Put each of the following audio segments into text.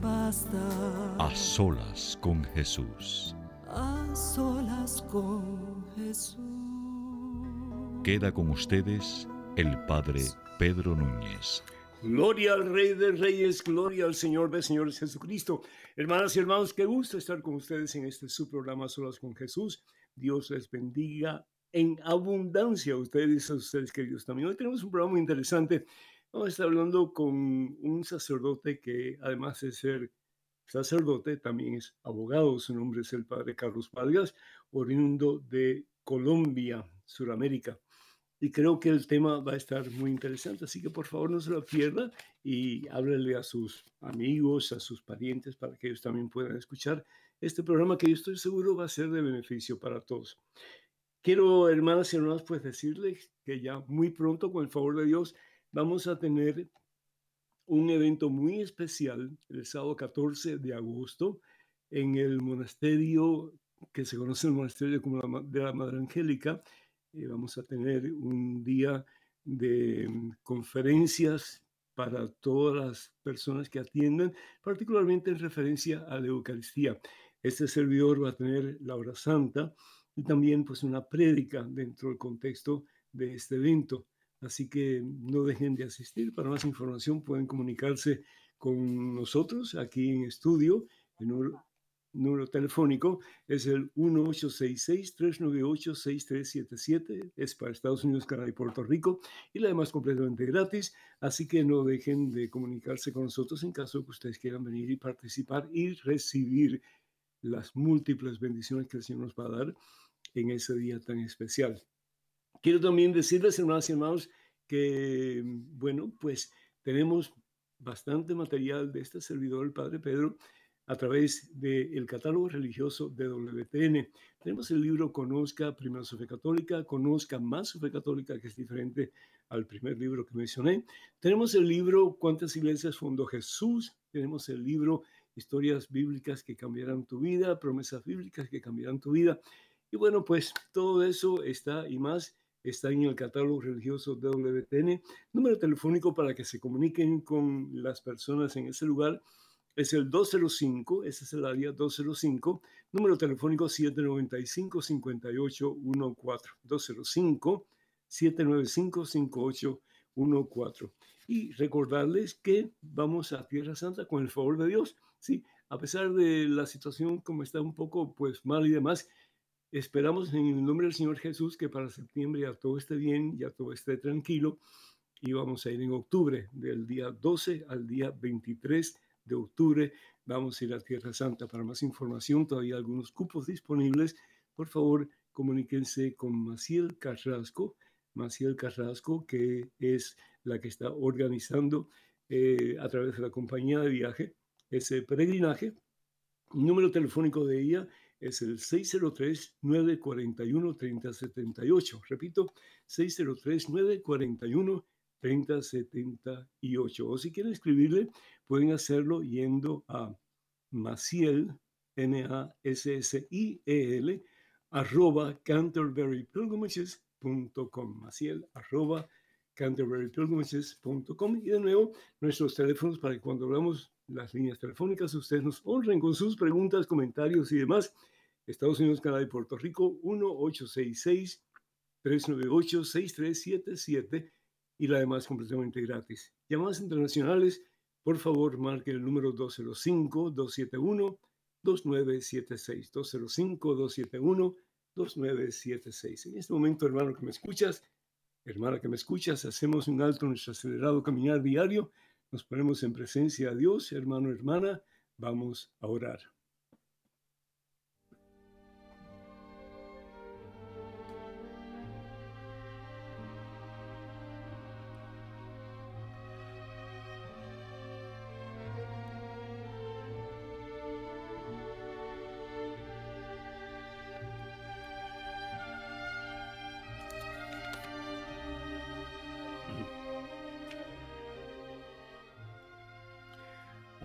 Basta. A solas con Jesús. A solas con Jesús. Queda con ustedes el Padre Pedro Núñez. Gloria al Rey de Reyes, gloria al Señor de Señores Jesucristo. Hermanas y hermanos, qué gusto estar con ustedes en este su programa Solas con Jesús. Dios les bendiga en abundancia a ustedes, a ustedes queridos también. Hoy tenemos un programa muy interesante. Vamos a estar hablando con un sacerdote que además de ser sacerdote, también es abogado. Su nombre es el Padre Carlos Vargas, oriundo de Colombia, Suramérica y creo que el tema va a estar muy interesante, así que por favor no se lo pierda y háblele a sus amigos, a sus parientes para que ellos también puedan escuchar este programa que yo estoy seguro va a ser de beneficio para todos. Quiero, hermanas y hermanos, pues decirles que ya muy pronto, con el favor de Dios, vamos a tener un evento muy especial el sábado 14 de agosto en el monasterio que se conoce el monasterio como de la Madre Angélica eh, vamos a tener un día de mm, conferencias para todas las personas que atiendan, particularmente en referencia a la Eucaristía. Este servidor va a tener la hora santa y también pues una prédica dentro del contexto de este evento. Así que no dejen de asistir. Para más información pueden comunicarse con nosotros aquí en estudio en número telefónico es el 1866-398-6377, es para Estados Unidos, Canadá y Puerto Rico, y la demás completamente gratis, así que no dejen de comunicarse con nosotros en caso que ustedes quieran venir y participar y recibir las múltiples bendiciones que el Señor nos va a dar en ese día tan especial. Quiero también decirles, hermanas y hermanos, que, bueno, pues tenemos bastante material de este servidor, el Padre Pedro, a través del catálogo religioso de WTN. Tenemos el libro Conozca primero su fe católica, Conozca más su fe católica, que es diferente al primer libro que mencioné. Tenemos el libro ¿Cuántas iglesias fundó Jesús? Tenemos el libro Historias bíblicas que cambiarán tu vida, promesas bíblicas que cambiarán tu vida. Y bueno, pues todo eso está y más está en el catálogo religioso WTN. Número telefónico para que se comuniquen con las personas en ese lugar es el 205, ese es el área 205, número telefónico 795-5814, 205 795-5814. Y recordarles que vamos a Tierra Santa con el favor de Dios, ¿sí? A pesar de la situación como está un poco pues mal y demás, esperamos en el nombre del Señor Jesús que para septiembre ya todo esté bien, ya todo esté tranquilo y vamos a ir en octubre del día 12 al día 23 de octubre. Vamos a ir a Tierra Santa. Para más información, todavía algunos cupos disponibles. Por favor, comuníquense con Maciel Carrasco. Maciel Carrasco, que es la que está organizando eh, a través de la compañía de viaje ese peregrinaje. Número telefónico de ella es el 603-941-3078. Repito, 603-941-3078. 3078. O si quieren escribirle, pueden hacerlo yendo a Maciel, M-A-S-S-I-E-L, arroba canterburypilgrimages.com. Maciel, arroba canterburypilgrimages.com. Y de nuevo, nuestros teléfonos para que cuando hablamos las líneas telefónicas, ustedes nos honren con sus preguntas, comentarios y demás. Estados Unidos, Canadá y Puerto Rico, 1 866 398-6377 y la demás completamente gratis. Llamadas internacionales, por favor, marque el número 205-271-2976. 205-271-2976. En este momento, hermano que me escuchas, hermana que me escuchas, hacemos un alto en nuestro acelerado caminar diario, nos ponemos en presencia de Dios, hermano, hermana, vamos a orar.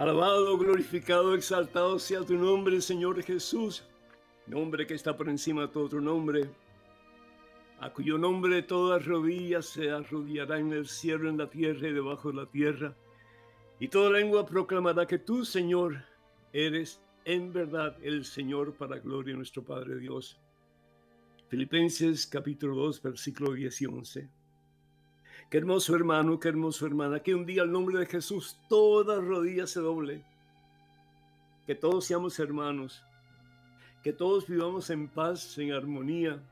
Alabado, glorificado, exaltado sea tu nombre, Señor Jesús, nombre que está por encima de todo otro nombre, a cuyo nombre todas rodillas se arrodillarán en el cielo, en la tierra y debajo de la tierra, y toda lengua proclamará que tú, Señor, eres en verdad el Señor para gloria de nuestro Padre Dios. Filipenses capítulo 2, versículo 10 y 11. Qué hermoso hermano, qué hermoso hermana, que un día el nombre de Jesús toda rodilla se doble. Que todos seamos hermanos, que todos vivamos en paz, en armonía,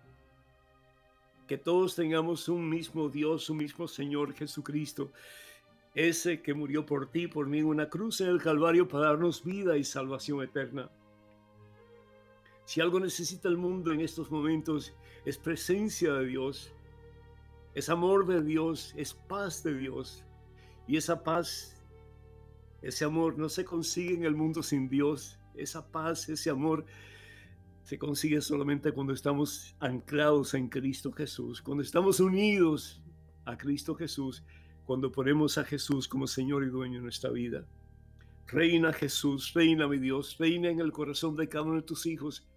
que todos tengamos un mismo Dios, un mismo Señor Jesucristo, ese que murió por ti, por mí una cruz en el Calvario para darnos vida y salvación eterna. Si algo necesita el mundo en estos momentos es presencia de Dios, es amor de Dios, es paz de Dios. Y esa paz, ese amor no se consigue en el mundo sin Dios. Esa paz, ese amor se consigue solamente cuando estamos anclados en Cristo Jesús, cuando estamos unidos a Cristo Jesús, cuando ponemos a Jesús como Señor y dueño de nuestra vida. Reina Jesús, reina mi Dios, reina en el corazón de cada uno de tus hijos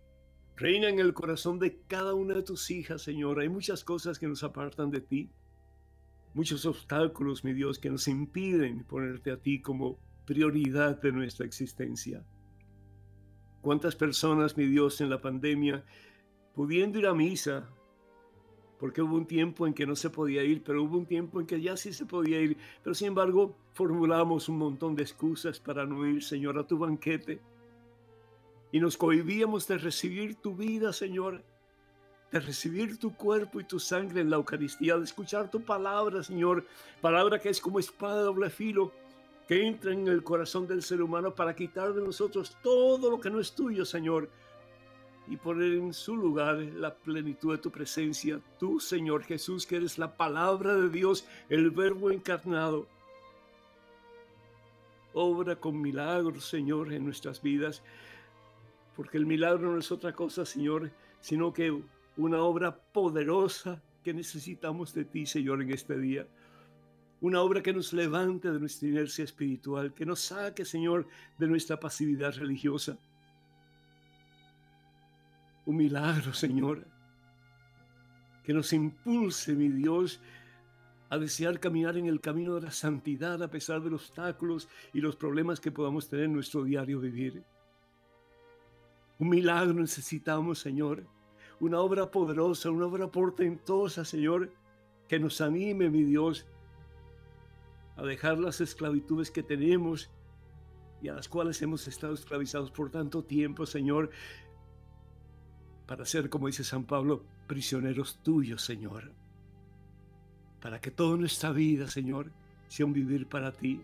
Reina en el corazón de cada una de tus hijas, Señor. Hay muchas cosas que nos apartan de ti. Muchos obstáculos, mi Dios, que nos impiden ponerte a ti como prioridad de nuestra existencia. ¿Cuántas personas, mi Dios, en la pandemia, pudiendo ir a misa, porque hubo un tiempo en que no se podía ir, pero hubo un tiempo en que ya sí se podía ir, pero sin embargo formulamos un montón de excusas para no ir, Señor, a tu banquete y nos cohibíamos de recibir tu vida, Señor, de recibir tu cuerpo y tu sangre en la Eucaristía, de escuchar tu palabra, Señor, palabra que es como espada de doble filo, que entra en el corazón del ser humano para quitar de nosotros todo lo que no es tuyo, Señor, y poner en su lugar la plenitud de tu presencia, tú, Señor Jesús, que eres la palabra de Dios, el verbo encarnado. Obra con milagros, Señor, en nuestras vidas porque el milagro no es otra cosa, Señor, sino que una obra poderosa que necesitamos de ti, Señor, en este día. Una obra que nos levante de nuestra inercia espiritual, que nos saque, Señor, de nuestra pasividad religiosa. Un milagro, Señor, que nos impulse, mi Dios, a desear caminar en el camino de la santidad a pesar de los obstáculos y los problemas que podamos tener en nuestro diario vivir. Un milagro necesitamos, Señor. Una obra poderosa, una obra portentosa, Señor, que nos anime, mi Dios, a dejar las esclavitudes que tenemos y a las cuales hemos estado esclavizados por tanto tiempo, Señor, para ser, como dice San Pablo, prisioneros tuyos, Señor. Para que toda nuestra vida, Señor, sea un vivir para ti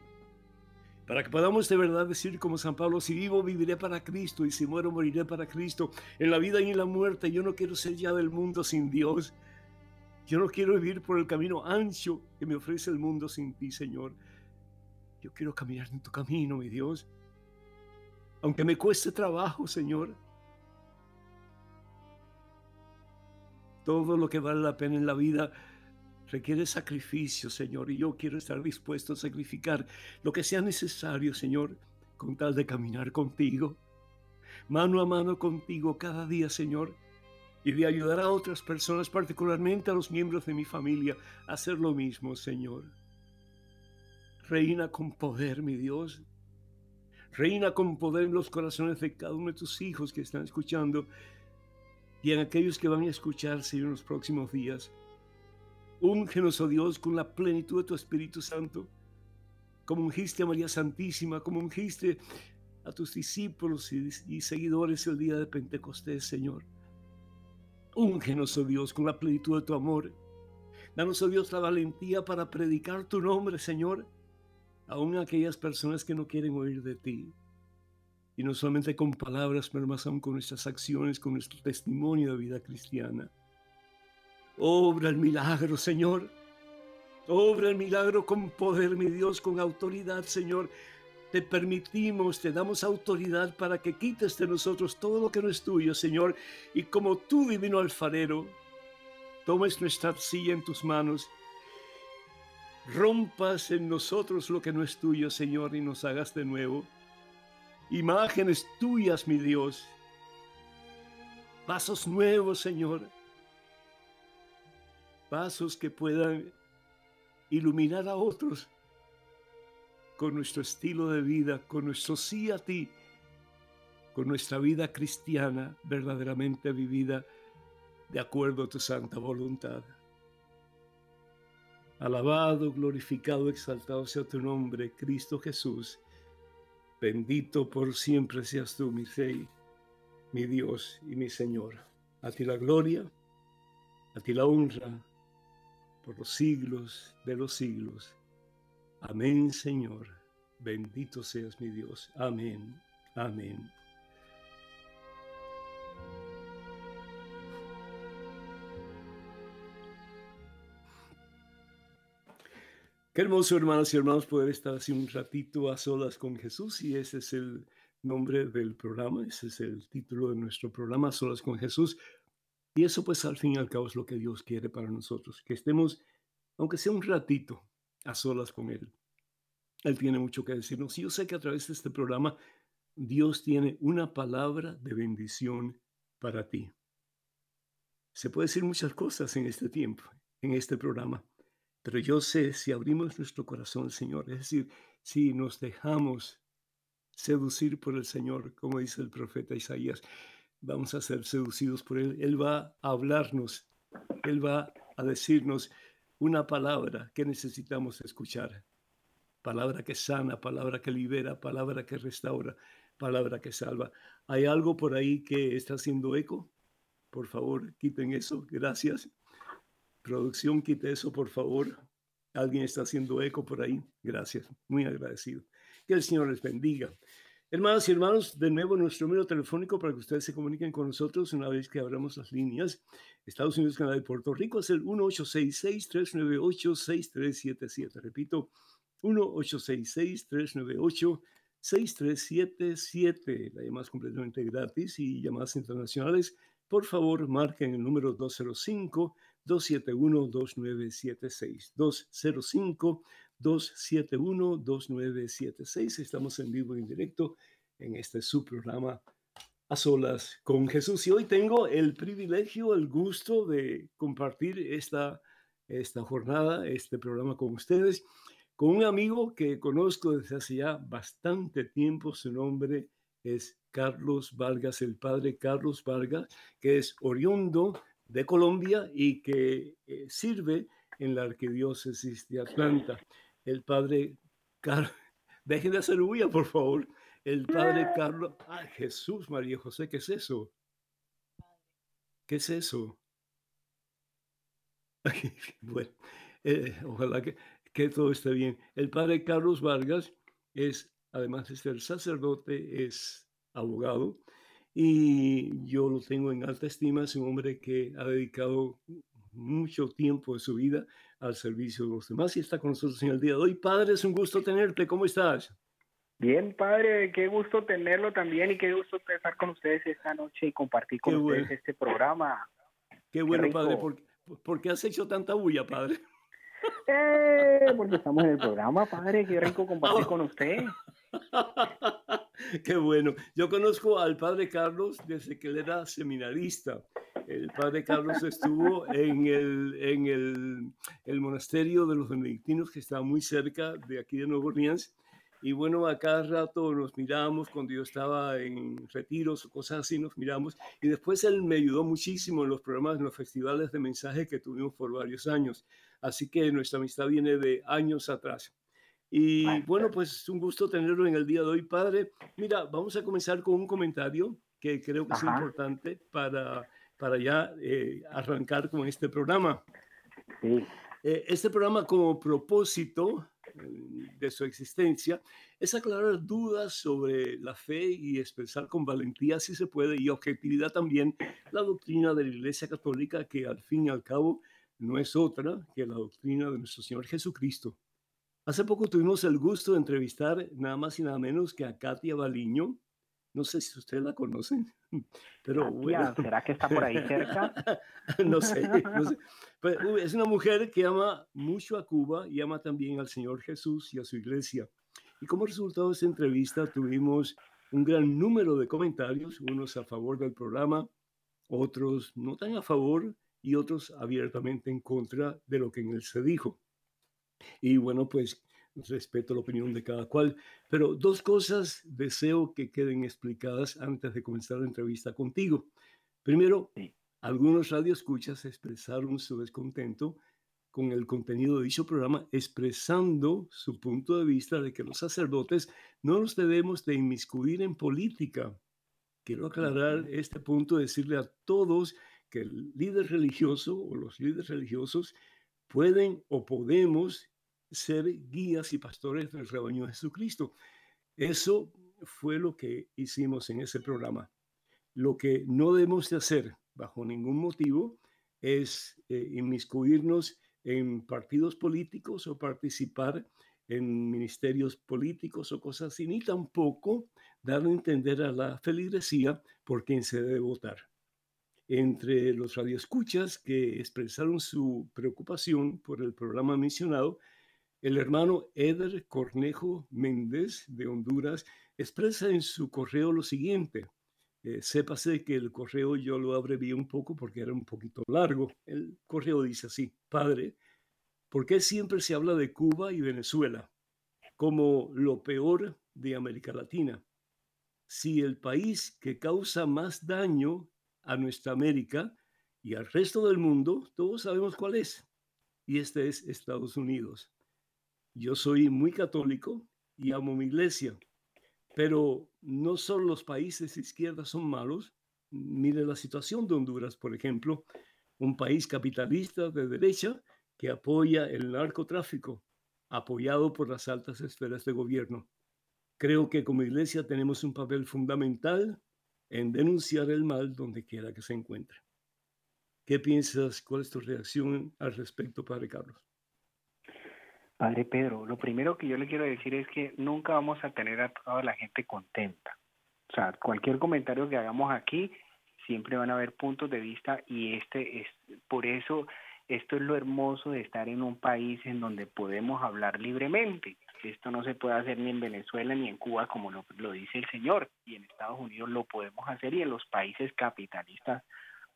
para que podamos de verdad decir como San Pablo, si vivo viviré para Cristo y si muero moriré para Cristo. En la vida y en la muerte yo no quiero ser ya del mundo sin Dios. Yo no quiero vivir por el camino ancho que me ofrece el mundo sin ti, Señor. Yo quiero caminar en tu camino, mi Dios. Aunque me cueste trabajo, Señor. Todo lo que vale la pena en la vida requiere sacrificio, Señor, y yo quiero estar dispuesto a sacrificar lo que sea necesario, Señor, con tal de caminar contigo, mano a mano contigo cada día, Señor, y de ayudar a otras personas, particularmente a los miembros de mi familia, a hacer lo mismo, Señor. Reina con poder, mi Dios. Reina con poder en los corazones de cada uno de tus hijos que están escuchando y en aquellos que van a escuchar, Señor, en los próximos días. Úngenos, oh Dios, con la plenitud de tu Espíritu Santo, como ungiste a María Santísima, como ungiste a tus discípulos y, seguidores el día de Pentecostés, Señor. Úngenos, oh Dios, con la plenitud de tu amor. Danos, oh Dios, la valentía para predicar tu nombre, Señor, aún a aquellas personas que no quieren oír de ti. Y no solamente con palabras, pero más aún con nuestras acciones, con nuestro testimonio de vida cristiana. Obra el milagro, Señor. Obra el milagro con poder, mi Dios, con autoridad, Señor. Te permitimos, te damos autoridad para que quites de nosotros todo lo que no es tuyo, Señor. Y como tú, divino alfarero, tomes nuestra silla en tus manos. Rompas en nosotros lo que no es tuyo, Señor, y nos hagas de nuevo. Imágenes tuyas, mi Dios. Pasos nuevos, Señor pasos que puedan iluminar a otros con nuestro estilo de vida, con nuestro sí a ti, con nuestra vida cristiana verdaderamente vivida de acuerdo a tu santa voluntad. Alabado, glorificado, exaltado sea tu nombre, Cristo Jesús. Bendito por siempre seas tú, mi Rey, mi Dios y mi Señor. A ti la gloria, a ti la honra, por los siglos de los siglos. Amén, Señor. Bendito seas mi Dios. Amén. Amén. Qué hermoso, hermanas y hermanos, poder estar así un ratito a solas con Jesús y ese es el nombre del programa, ese es el título de nuestro programa, Solas con Jesús. Y eso pues al fin y al cabo es lo que Dios quiere para nosotros, que estemos, aunque sea un ratito, a solas con Él. Él tiene mucho que decirnos. Y yo sé que a través de este programa Dios tiene una palabra de bendición para ti. Se puede decir muchas cosas en este tiempo, en este programa, pero yo sé si abrimos nuestro corazón, Señor, es decir, si nos dejamos seducir por el Señor, como dice el profeta Isaías, vamos a ser seducidos por Él. Él va a hablarnos, Él va a decirnos una palabra que necesitamos escuchar. Palabra que sana, palabra que libera, palabra que restaura, palabra que salva. ¿Hay algo por ahí que está haciendo eco? Por favor, quiten eso. Gracias. Producción, quite eso, por favor. Alguien está haciendo eco por ahí. Gracias. Muy agradecido. Que el Señor les bendiga. Hermanas y hermanos, de nuevo nuestro número telefónico para que ustedes se comuniquen con nosotros una vez que abramos las líneas. Estados Unidos, Canadá y Puerto Rico es el 1866-398-6377. Repito, 1866-398-6377. La llamada es completamente gratis y llamadas internacionales. Por favor, marquen el número 205-271-2976. 205 271-2976. Estamos en vivo y en directo en este subprograma A Solas con Jesús. Y hoy tengo el privilegio, el gusto de compartir esta, esta jornada, este programa con ustedes, con un amigo que conozco desde hace ya bastante tiempo. Su nombre es Carlos Vargas, el padre Carlos Vargas, que es oriundo de Colombia y que eh, sirve en la arquidiócesis de Atlanta el padre Carlos, dejen de hacer huya, por favor, el padre Carlos, ay Jesús, María José, ¿qué es eso? ¿Qué es eso? bueno, eh, ojalá que, que, todo esté bien. El padre Carlos Vargas es, además de ser sacerdote, es abogado y yo lo tengo en alta estima. Es un hombre que ha dedicado mucho tiempo de su vida al servicio de los demás y está con nosotros en el día de hoy. Padre, es un gusto tenerte. ¿Cómo estás? Bien, padre, qué gusto tenerlo también y qué gusto estar con ustedes esta noche y compartir con ustedes este programa. Qué bueno, padre. ¿Por, qué has hecho tanta bulla, padre? Eh, porque estamos en el programa, padre. Qué rico compartir con usted. Qué bueno. Yo conozco al padre Carlos desde que él era seminarista. El padre Carlos estuvo en el, en el, el monasterio de los benedictinos que está muy cerca de aquí de Nueva Orleans Y bueno, a cada rato nos miramos cuando yo estaba en retiros o cosas así, nos miramos. Y después él me ayudó muchísimo en los programas, en los festivales de mensaje que tuvimos por varios años. Así que nuestra amistad viene de años atrás. Y bueno, pues es un gusto tenerlo en el día de hoy, padre. Mira, vamos a comenzar con un comentario que creo que es importante para, para ya eh, arrancar con este programa. Sí. Eh, este programa como propósito de su existencia es aclarar dudas sobre la fe y expresar con valentía, si se puede, y objetividad también, la doctrina de la Iglesia Católica, que al fin y al cabo no es otra que la doctrina de nuestro Señor Jesucristo. Hace poco tuvimos el gusto de entrevistar nada más y nada menos que a Katia Baliño. No sé si ustedes la conocen, pero bueno. ¿Será que está por ahí cerca? no sé, no sé. Pues, es una mujer que ama mucho a Cuba y ama también al Señor Jesús y a su iglesia. Y como resultado de esta entrevista tuvimos un gran número de comentarios, unos a favor del programa, otros no tan a favor y otros abiertamente en contra de lo que en él se dijo. Y bueno, pues respeto la opinión de cada cual, pero dos cosas deseo que queden explicadas antes de comenzar la entrevista contigo. Primero, algunos radioescuchas expresaron su descontento con el contenido de dicho programa, expresando su punto de vista de que los sacerdotes no nos debemos de inmiscuir en política. Quiero aclarar este punto, decirle a todos que el líder religioso o los líderes religiosos pueden o podemos ser guías y pastores del rebaño de Jesucristo. Eso fue lo que hicimos en ese programa. Lo que no debemos de hacer bajo ningún motivo es eh, inmiscuirnos en partidos políticos o participar en ministerios políticos o cosas así, ni tampoco dar a entender a la feligresía por quién se debe votar. Entre los radioescuchas que expresaron su preocupación por el programa mencionado, el hermano Eder Cornejo Méndez de Honduras expresa en su correo lo siguiente. Eh, sépase que el correo yo lo abrevié un poco porque era un poquito largo. El correo dice así, Padre, ¿por qué siempre se habla de Cuba y Venezuela como lo peor de América Latina? Si el país que causa más daño a nuestra América y al resto del mundo, todos sabemos cuál es. Y este es Estados Unidos. Yo soy muy católico y amo mi iglesia pero no solo los países de izquierda son malos. Mire la situación de Honduras, por ejemplo, un país capitalista de derecha que apoya el narcotráfico, apoyado por las altas esferas de gobierno. Creo que como iglesia tenemos un papel fundamental en denunciar el mal donde quiera que se encuentre. ¿Qué piensas? ¿Cuál es tu reacción al respecto, Padre Carlos? Padre Pedro, lo primero que yo le quiero decir es que nunca vamos a tener a toda la gente contenta. O sea, cualquier comentario que hagamos aquí, siempre van a haber puntos de vista y este es, por eso, esto es lo hermoso de estar en un país en donde podemos hablar libremente. Esto no se puede hacer ni en Venezuela ni en Cuba como lo, lo dice el señor y en Estados Unidos lo podemos hacer y en los países capitalistas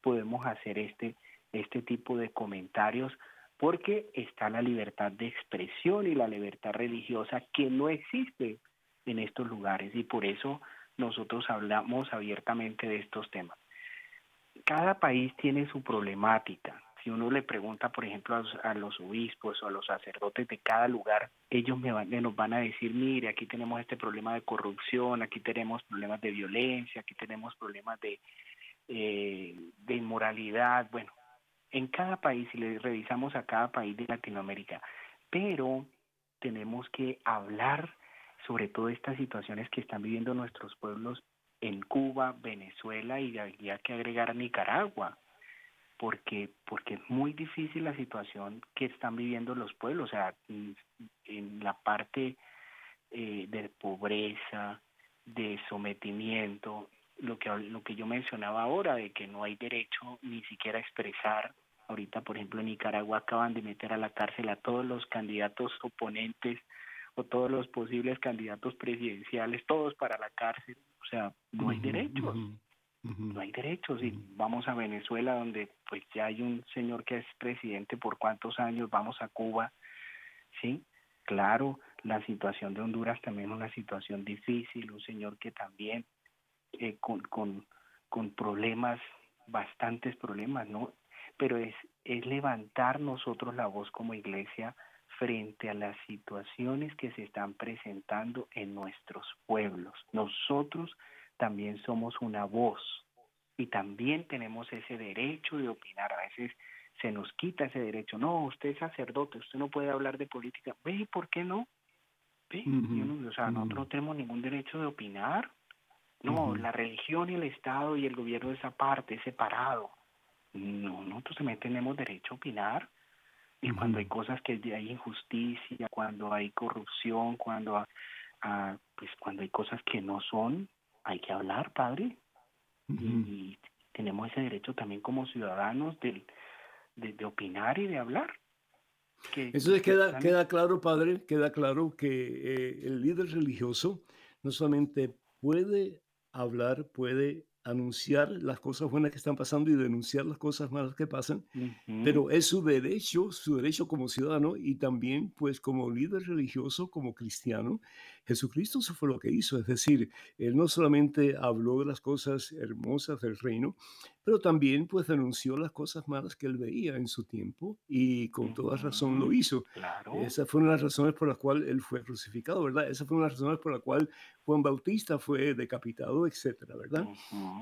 podemos hacer este, este tipo de comentarios porque está la libertad de expresión y la libertad religiosa que no existe en estos lugares y por eso nosotros hablamos abiertamente de estos temas. Cada país tiene su problemática. Si uno le pregunta, por ejemplo, a los, obispos o a los sacerdotes de cada lugar, ellos me nos van a decir, mire, aquí tenemos este problema de corrupción, aquí tenemos problemas de violencia, aquí tenemos problemas de, eh, inmoralidad. Bueno, en cada país, si le revisamos a cada país de Latinoamérica, pero tenemos que hablar sobre todas estas situaciones que están viviendo nuestros pueblos en Cuba, Venezuela y habría que agregar Nicaragua, porque, porque es muy difícil la situación que están viviendo los pueblos, o sea, en la parte eh, de pobreza, de sometimiento, lo que, lo que yo mencionaba ahora, de que no hay derecho ni siquiera a expresar. Ahorita, por ejemplo, en Nicaragua acaban de meter a la cárcel a todos los candidatos oponentes o todos los posibles candidatos presidenciales, todos para la cárcel. O sea, no hay derechos. No hay derechos. Y vamos a Venezuela, donde pues ya hay un señor que es presidente por cuántos años, vamos a Cuba, ¿sí? Claro, la situación de Honduras también es una situación difícil, un señor que también eh, con, con, con problemas, bastantes problemas, ¿no? Pero es, es levantar nosotros la voz como iglesia frente a las situaciones que se están presentando en nuestros pueblos. Nosotros también somos una voz y también tenemos ese derecho de opinar. A veces se nos quita ese derecho. No, usted es sacerdote, usted no puede hablar de política. Ve, ¿por qué no? Ve, o sea, nosotros no tenemos ningún derecho de opinar. No, la religión y el Estado y el gobierno de esa parte es separado. No, nosotros también tenemos derecho a opinar. Y cuando hay cosas que hay injusticia, cuando hay corrupción, cuando, ah, pues cuando hay cosas que no son, hay que hablar, padre. y, tenemos ese derecho también como ciudadanos de, de, opinar y de hablar. Que, Eso queda, queda claro, padre, queda claro que eh, el líder religioso no solamente puede hablar, puede anunciar las cosas buenas que están pasando y denunciar las cosas malas que pasan, pero es su derecho, su derecho como ciudadano y también pues como líder religioso, como cristiano. Jesucristo eso fue lo que hizo, es decir, él no solamente habló de las cosas hermosas del reino, pero también pues denunció las cosas malas que él veía en su tiempo y con toda razón lo hizo. Esas fueron las razones por las cuales él fue crucificado, ¿verdad? Esas fueron las razones por las cuales Juan Bautista fue decapitado, etcétera, ¿verdad?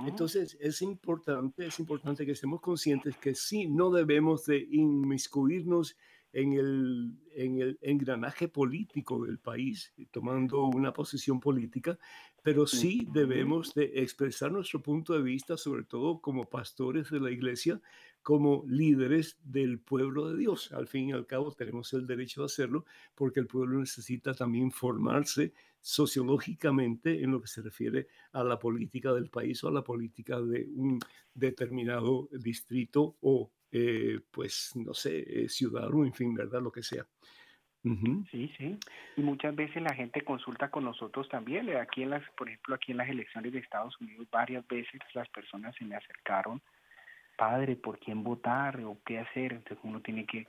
Entonces es importante, es importante que estemos conscientes que sí, no debemos de inmiscuirnos en el, en el engranaje político del país, tomando una posición política, pero sí debemos de expresar nuestro punto de vista, sobre todo como pastores de la iglesia, como líderes del pueblo de Dios. Al fin y al cabo tenemos el derecho de hacerlo porque el pueblo necesita también formarse sociológicamente en lo que se refiere a la política del país o a la política de un determinado distrito o eh, pues, no sé, eh, ciudadano, en fin, ¿verdad? Lo que sea. Sí, sí. Y muchas veces la gente consulta con nosotros también. Eh, aquí en las, por ejemplo, aquí en las elecciones de Estados Unidos, varias veces las personas se me acercaron, padre, ¿por quién votar o qué hacer? Entonces uno tiene que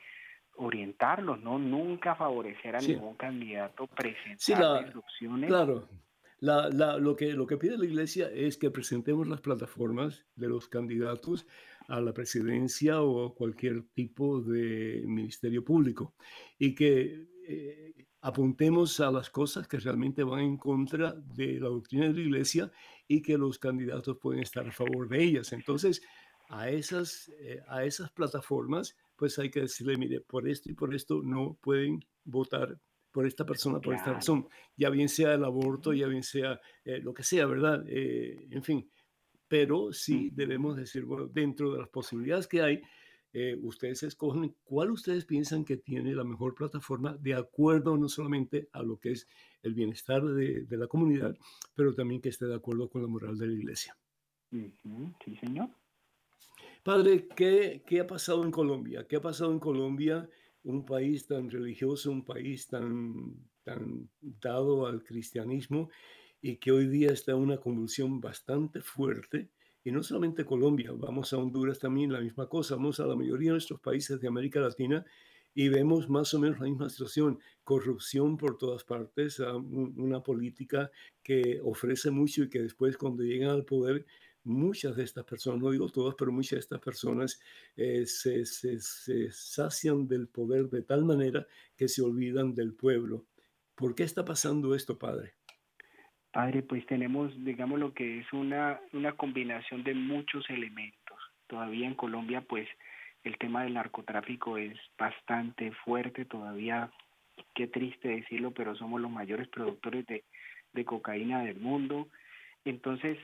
orientarlos, ¿no? Nunca favorecer a ningún candidato, presentar sí, opciones. Claro. La, la, lo, que, lo que pide la iglesia es que presentemos las plataformas de los candidatos a la presidencia o cualquier tipo de ministerio público y que eh, apuntemos a las cosas que realmente van en contra de la doctrina de la iglesia y que los candidatos pueden estar a favor de ellas. Entonces, a esas, eh, a esas plataformas, pues hay que decirle, mire, por esto y por esto no pueden votar por esta persona, por esta razón, ya bien sea el aborto, ya bien sea eh, lo que sea, ¿verdad? en fin, pero sí debemos decir, bueno, dentro de las posibilidades que hay, eh, ustedes escogen cuál ustedes piensan que tiene la mejor plataforma de acuerdo no solamente a lo que es el bienestar de, la comunidad, pero también que esté de acuerdo con la moral de la iglesia. Sí, señor. Padre, ¿qué, ¿qué ha pasado en Colombia? ¿Qué ha pasado en Colombia? Un país tan religioso, un país tan, tan dado al cristianismo y que hoy día está en una convulsión bastante fuerte. Y no solamente Colombia, vamos a Honduras también, la misma cosa, vamos a la mayoría de nuestros países de América Latina y vemos más o menos la misma situación, corrupción por todas partes, una política que ofrece mucho y que después cuando llegan al poder, muchas de estas personas, no digo todas, pero muchas de estas personas eh, se, se, se sacian del poder de tal manera que se olvidan del pueblo. ¿Por qué está pasando esto, Padre? Padre, pues tenemos, digamos, lo que es una, una combinación de muchos elementos. Todavía en Colombia, pues, el tema del narcotráfico es bastante fuerte, todavía, qué triste decirlo, pero somos los mayores productores de, de cocaína del mundo. Entonces,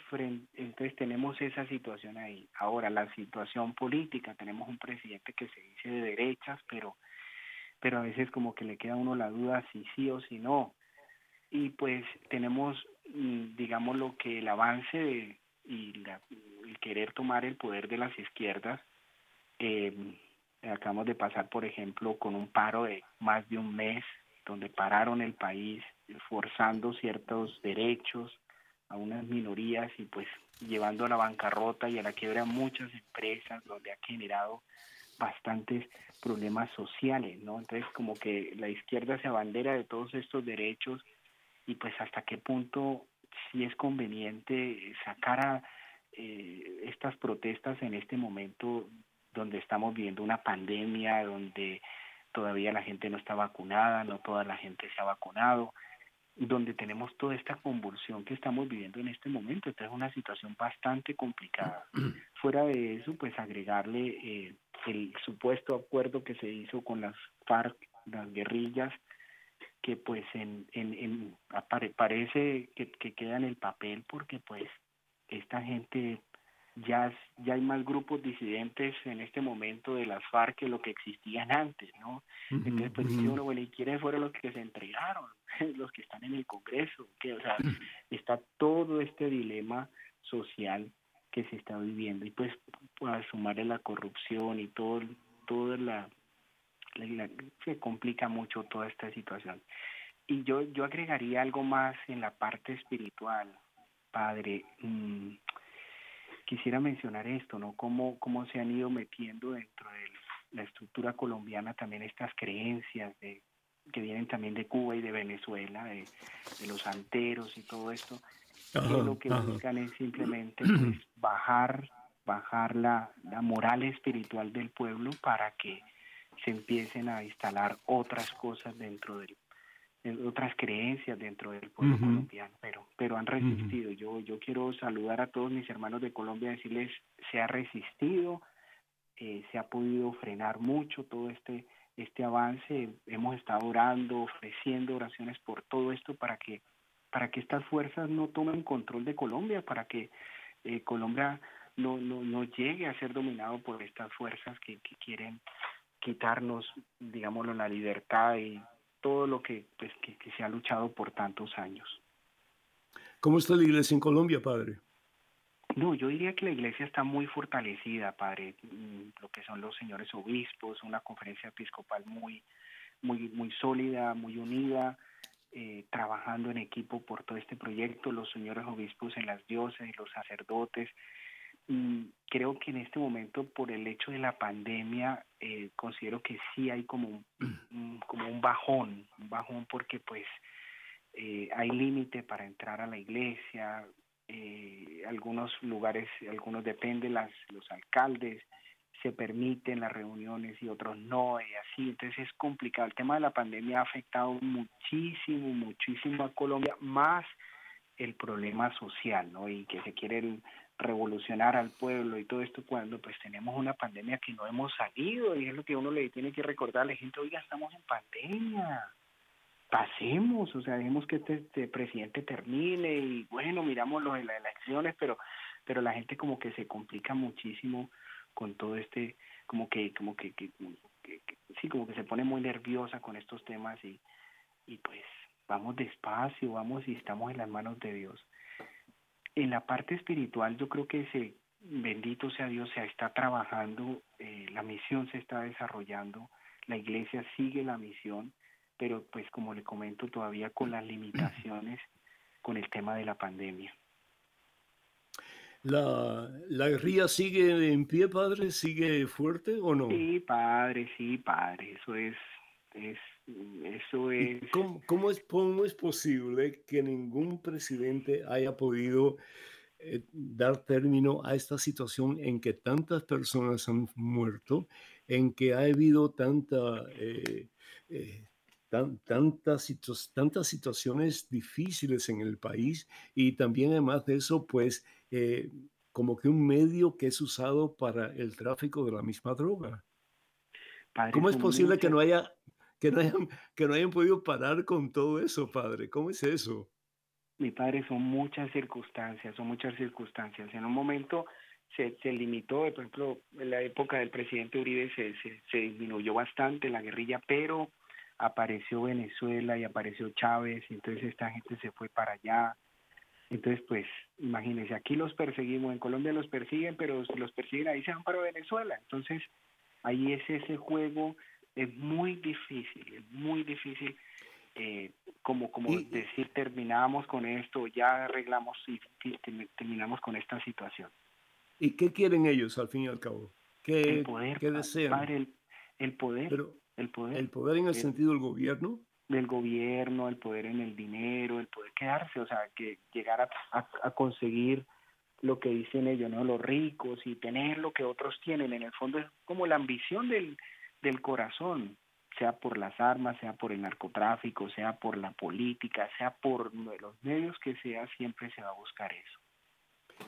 entonces tenemos esa situación ahí. Ahora, la situación política, tenemos un presidente que se dice de derechas, pero, pero a veces como que le queda a uno la duda si sí o si no. Y pues tenemos digamos lo que el avance y el querer tomar el poder de las izquierdas eh, acabamos de pasar por ejemplo con un paro de más de un mes donde pararon el país forzando ciertos derechos a unas minorías y pues llevando a la bancarrota y a la quiebra muchas empresas donde ha generado bastantes problemas sociales, ¿no? Entonces como que la izquierda se abandera de todos estos derechos y pues hasta qué punto si es conveniente sacar a eh, estas protestas en este momento donde estamos viviendo una pandemia, donde todavía la gente no está vacunada, no toda la gente se ha vacunado, donde tenemos toda esta convulsión que estamos viviendo en este momento. Esta es una situación bastante complicada. Fuera de eso, pues agregarle eh, el supuesto acuerdo que se hizo con las FARC, las guerrillas, que pues en, en, en parece que, que queda en el papel porque pues esta gente ya, ya hay más grupos disidentes en este momento de las FARC que lo que existían antes, ¿no? Entonces, pues uno, bueno, ¿y quiénes fueron los que se entregaron? los que están en el Congreso, que, o sea, está todo este dilema social que se está viviendo y pues a sumarle la corrupción y todo, toda la, se complica mucho toda esta situación. Y yo, yo agregaría algo más en la parte espiritual, padre. Mm, quisiera mencionar esto, ¿no? Cómo, cómo se han ido metiendo dentro de la estructura colombiana también estas creencias de, que vienen también de Cuba y de Venezuela, de, los santeros y todo esto, que lo que buscan es simplemente pues, bajar, bajar la, la moral espiritual del pueblo para que se empiecen a instalar otras cosas dentro del otras creencias dentro del pueblo colombiano, pero, pero han resistido. Yo, yo quiero saludar a todos mis hermanos de Colombia, decirles, se ha resistido, eh, se ha podido frenar mucho todo este, este avance, hemos estado orando, ofreciendo oraciones por todo esto para que, para que estas fuerzas no tomen control de Colombia, para que eh, Colombia no, no, no llegue a ser dominado por estas fuerzas que, que quieren quitarnos, digámoslo, la libertad y todo lo que, pues, que, se ha luchado por tantos años. ¿Cómo está la iglesia en Colombia, padre? No, yo diría que la iglesia está muy fortalecida, padre. Mm, lo que son los señores obispos, una conferencia episcopal muy, muy, muy sólida, muy unida, eh, trabajando en equipo por todo este proyecto. Los señores obispos en las dioses, los sacerdotes, creo que en este momento, por el hecho de la pandemia, eh, considero que sí hay como un, como un bajón, un bajón porque pues eh, hay límite para entrar a la iglesia, eh, algunos lugares, algunos dependen las, los alcaldes, se permiten las reuniones y otros no, y así, entonces es complicado. El tema de la pandemia ha afectado muchísimo, muchísimo a Colombia, más el problema social, ¿no? Y que se quiere revolucionar al pueblo y todo esto cuando pues tenemos una pandemia que no hemos salido y es lo que uno le tiene que recordar a la gente, oiga, estamos en pandemia, pasemos, o sea, dejemos que este, este presidente termine y bueno, miramos lo de las elecciones, pero pero la gente como que se complica muchísimo con todo este como que como que, que, que sí como que se pone muy nerviosa con estos temas y y pues vamos despacio, vamos y estamos en las manos de Dios en la parte espiritual yo creo que se, bendito sea Dios, se está trabajando, eh, la misión se está desarrollando, la iglesia sigue la misión, pero pues como le comento todavía con las limitaciones con el tema de la pandemia. ¿La, ¿La guerrilla sigue en pie, padre? ¿Sigue fuerte o no? Sí, padre, sí, padre. Eso es, es eso es... Cómo, cómo, es... ¿Cómo es posible que ningún presidente haya podido eh, dar término a esta situación en que tantas personas han muerto, en que ha habido tanta... Eh, eh, tantas, tantas situaciones difíciles en el país y también además de eso, pues como que un medio que es usado para el tráfico de la misma droga. ¿Cómo es posible que no haya que no, hayan, que no hayan podido parar con todo eso, padre. ¿Cómo es eso? Mi padre, son muchas circunstancias, son muchas circunstancias. En un momento se, se limitó, por ejemplo, en la época del presidente Uribe se, se, se disminuyó bastante la guerrilla, pero apareció Venezuela y apareció Chávez, entonces esta gente se fue para allá. Entonces, pues, imagínense, aquí los perseguimos, en Colombia los persiguen, pero los persiguen ahí se van para Venezuela. Entonces, ahí es ese juego es muy difícil, es muy difícil eh, como, como decir terminamos con esto, ya arreglamos y terminamos con esta situación. ¿Y qué quieren ellos al fin y al cabo? ¿Qué, el poder, ¿qué desean? el, poder. Pero, el poder. El poder en el, sentido del gobierno. Del gobierno, el poder en el dinero, el poder quedarse, o sea, que llegar a, a, conseguir lo que dicen ellos, ¿no? Los ricos y tener lo que otros tienen. En el fondo es como la ambición del, del corazón, sea por las armas, sea por el narcotráfico, sea por la política, sea por los medios que sea, siempre se va a buscar eso.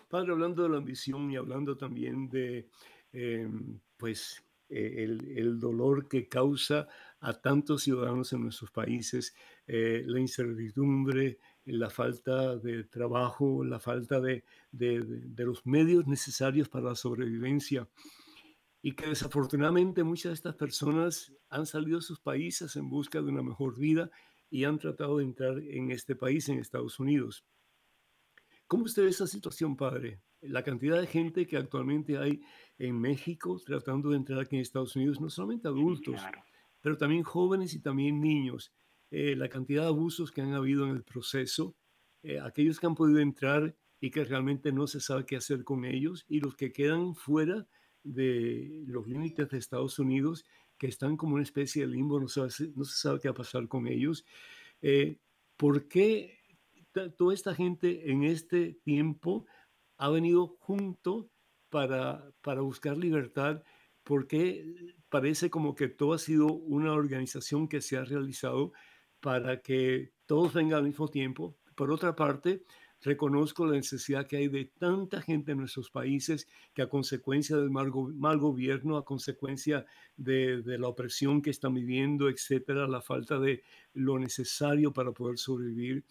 Padre, hablando de la ambición y hablando también de, em, pues, eh, el, dolor que causa a tantos ciudadanos en nuestros países, eh, la incertidumbre, la falta de trabajo, la falta de, de, los medios necesarios para la sobrevivencia y que desafortunadamente muchas de estas personas han salido de sus países en busca de una mejor vida y han tratado de entrar en este país, en Estados Unidos. ¿Cómo usted ve esa situación, padre? La cantidad de gente que actualmente hay en México tratando de entrar aquí en Estados Unidos, no solamente adultos, pero también jóvenes y también niños. Eh, la cantidad de abusos que han habido en el proceso, eh, aquellos que han podido entrar y que realmente no se sabe qué hacer con ellos, y los que quedan fuera de los límites de Estados Unidos, que están como una especie de limbo, no, no se sabe qué va a pasar con ellos. Eh, ¿Por qué toda esta gente en este tiempo ha venido junto para, para buscar libertad? Porque parece como que todo ha sido una organización que se ha realizado para que todos vengan al mismo tiempo. Por otra parte, Reconozco la necesidad que hay de tanta gente en nuestros países que a consecuencia del mal, gobierno, a consecuencia de, la opresión que están viviendo, etcétera, la falta de lo necesario para poder sobrevivir,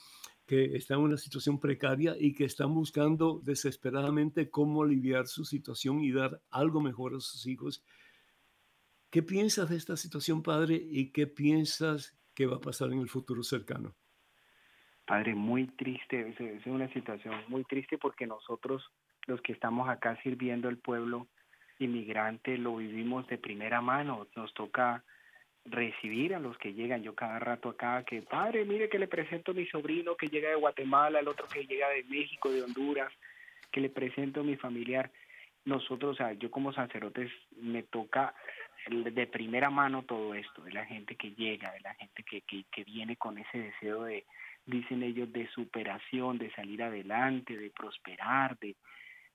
que están en una situación precaria y que están buscando desesperadamente cómo aliviar su situación y dar algo mejor a sus hijos. ¿Qué piensas de esta situación, padre? ¿Y qué piensas que va a pasar en el futuro cercano? Padre, muy triste, es, una situación muy triste porque nosotros, los que estamos acá sirviendo al pueblo inmigrante, lo vivimos de primera mano. Nos toca recibir a los que llegan. Yo cada rato acá, que padre, mire que le presento a mi sobrino que llega de Guatemala, el otro que llega de México, de Honduras, que le presento a mi familiar. Nosotros, o sea, yo como sacerdotes me toca de primera mano todo esto, de la gente que llega, de la gente que, que, que viene con ese deseo de, dicen ellos, de superación, de salir adelante, de prosperar, de,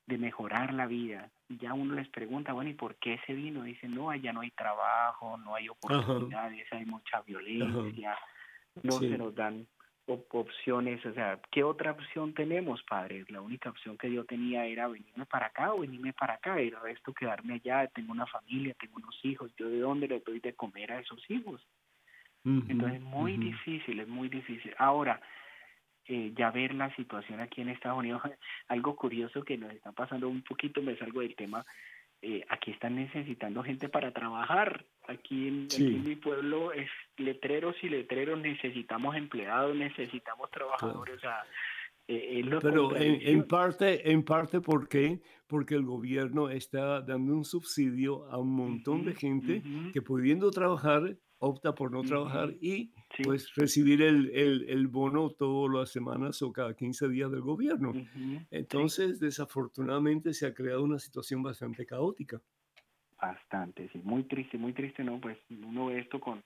de mejorar la vida. Y ya uno les pregunta, bueno, ¿y por qué se vino? Dicen, no, allá no hay trabajo, no hay oportunidades, hay mucha violencia, no se nos dan opciones, o sea, ¿qué otra opción tenemos, padre? La única opción que yo tenía era venirme para acá o venirme para acá, y el resto quedarme allá, tengo una familia, tengo unos hijos, ¿yo de dónde le doy de comer a esos hijos? Entonces es muy difícil, es muy difícil. Ahora, eh, ya ver la situación aquí en Estados Unidos, algo curioso que nos está pasando un poquito, me salgo del tema, eh, aquí están necesitando gente para trabajar. Aquí en, mi pueblo es letreros y letreros, necesitamos empleados, necesitamos trabajadores. O sea, eh, Pero en, en, parte, en parte, ¿por qué? Porque el gobierno está dando un subsidio a un montón de gente que pudiendo trabajar opta por no trabajar y pues recibir el, el, bono todas las semanas o cada 15 días del gobierno. Entonces, desafortunadamente se ha creado una situación bastante caótica. Bastante, sí, muy triste, muy triste, ¿no? Pues uno ve esto con,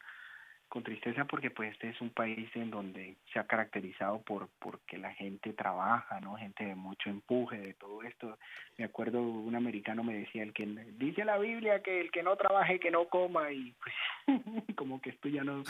con tristeza porque pues este es un país en donde se ha caracterizado por porque la gente trabaja, ¿no? Gente de mucho empuje, de todo esto. Me acuerdo un americano me decía, el que dice la Biblia que el que no trabaje que no coma y pues como que esto ya no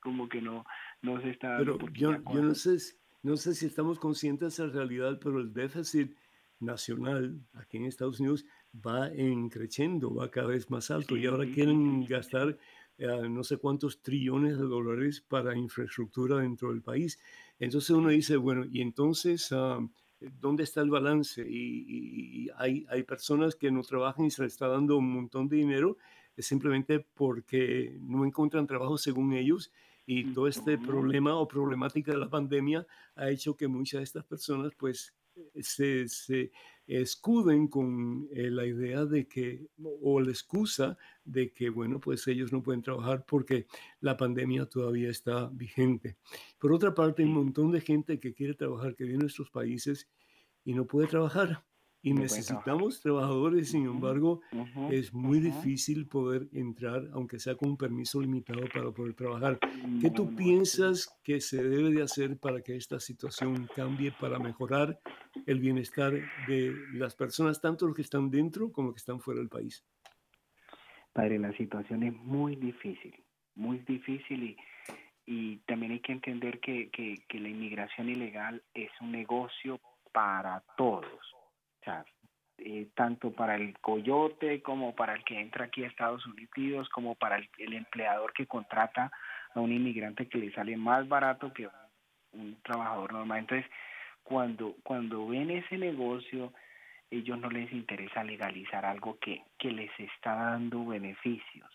como que no no se está Pero yo, yo no sé no sé si estamos conscientes de esa realidad, pero el déficit nacional aquí en Estados Unidos va en creciendo, va cada vez más alto y ahora quieren gastar eh, no sé cuántos trillones de dólares para infraestructura dentro del país. Entonces uno dice, bueno, y entonces, ah, ¿dónde está el balance? Y, hay, hay personas que no trabajan y se les está dando un montón de dinero simplemente porque no encuentran trabajo según ellos y todo este problema o problemática de la pandemia ha hecho que muchas de estas personas pues se, se escuden con eh, la idea de que, o la excusa de que, bueno, pues ellos no pueden trabajar porque la pandemia todavía está vigente. Por otra parte, hay un montón de gente que quiere trabajar, que viene a nuestros países y no puede trabajar. Y necesitamos trabajadores, sin embargo, es muy difícil poder entrar, aunque sea con un permiso limitado para poder trabajar. ¿Qué tú piensas que se debe de hacer para que esta situación cambie, para mejorar el bienestar de las personas, tanto los que están dentro como los que están fuera del país? Padre, la situación es muy difícil, muy difícil y, y también hay que entender que, que, que la inmigración ilegal es un negocio para todos eh, tanto para el coyote como para el que entra aquí a Estados Unidos, como para el, empleador que contrata a un inmigrante que le sale más barato que un, trabajador normal. Entonces, cuando, cuando ven ese negocio, ellos no les interesa legalizar algo que, que les está dando beneficios.